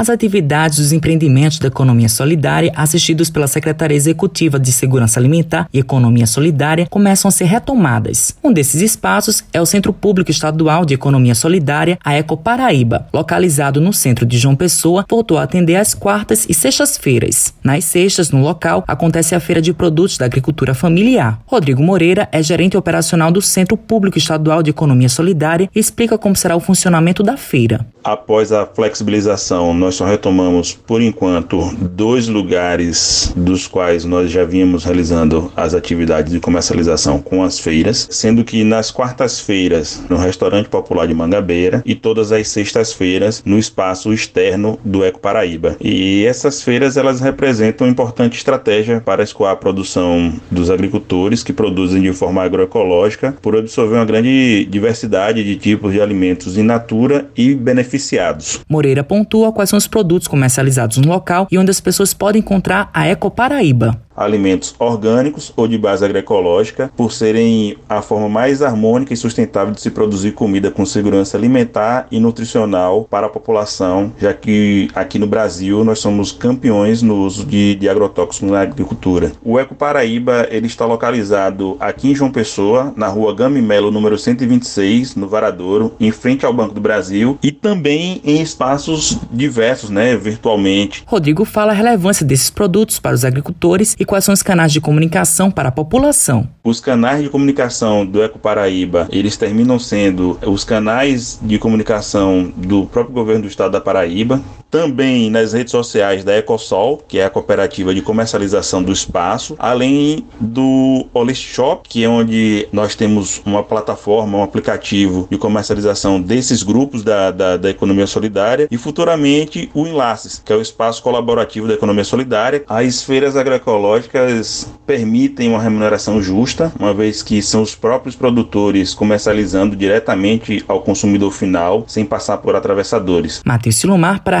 As atividades dos empreendimentos da economia solidária, assistidos pela Secretaria Executiva de Segurança Alimentar e Economia Solidária, começam a ser retomadas. Um desses espaços é o Centro Público Estadual de Economia Solidária, a Eco Paraíba, localizado no centro de João Pessoa, voltou a atender às quartas e sextas-feiras. Nas sextas, no local, acontece a Feira de Produtos da Agricultura Familiar. Rodrigo Moreira é gerente operacional do Centro Público Estadual de Economia Solidária e explica como será o funcionamento da feira. Após a flexibilização, nós só retomamos, por enquanto, dois lugares dos quais nós já vínhamos realizando as atividades de comercialização com as feiras, sendo que nas quartas-feiras no Restaurante Popular de Mangabeira e todas as sextas-feiras no espaço externo do Eco Paraíba. E essas feiras elas representam uma importante estratégia para escoar a produção dos agricultores que produzem de forma agroecológica por absorver uma grande diversidade de tipos de alimentos in natura e beneficiados. Moreira pontua quais são os produtos comercializados no local e onde as pessoas podem encontrar a Eco Paraíba alimentos orgânicos ou de base agroecológica, por serem a forma mais harmônica e sustentável de se produzir comida com segurança alimentar e nutricional para a população, já que aqui no Brasil nós somos campeões no uso de, de agrotóxicos na agricultura. O Eco Paraíba ele está localizado aqui em João Pessoa, na rua Gami Melo, número 126, no Varadouro, em frente ao Banco do Brasil e também em espaços diversos, né, virtualmente. Rodrigo fala a relevância desses produtos para os agricultores e quais são os canais de comunicação para a população. Os canais de comunicação do Eco Paraíba, eles terminam sendo os canais de comunicação do próprio governo do estado da Paraíba, também nas redes sociais da Ecosol, que é a cooperativa de comercialização do espaço, além do Olist Shop, que é onde nós temos uma plataforma, um aplicativo de comercialização desses grupos da, da, da economia solidária, e futuramente o Enlaces, que é o espaço colaborativo da economia solidária. As feiras agroecológicas permitem uma remuneração justa, uma vez que são os próprios produtores comercializando diretamente ao consumidor final, sem passar por atravessadores. Matheus Silomar para a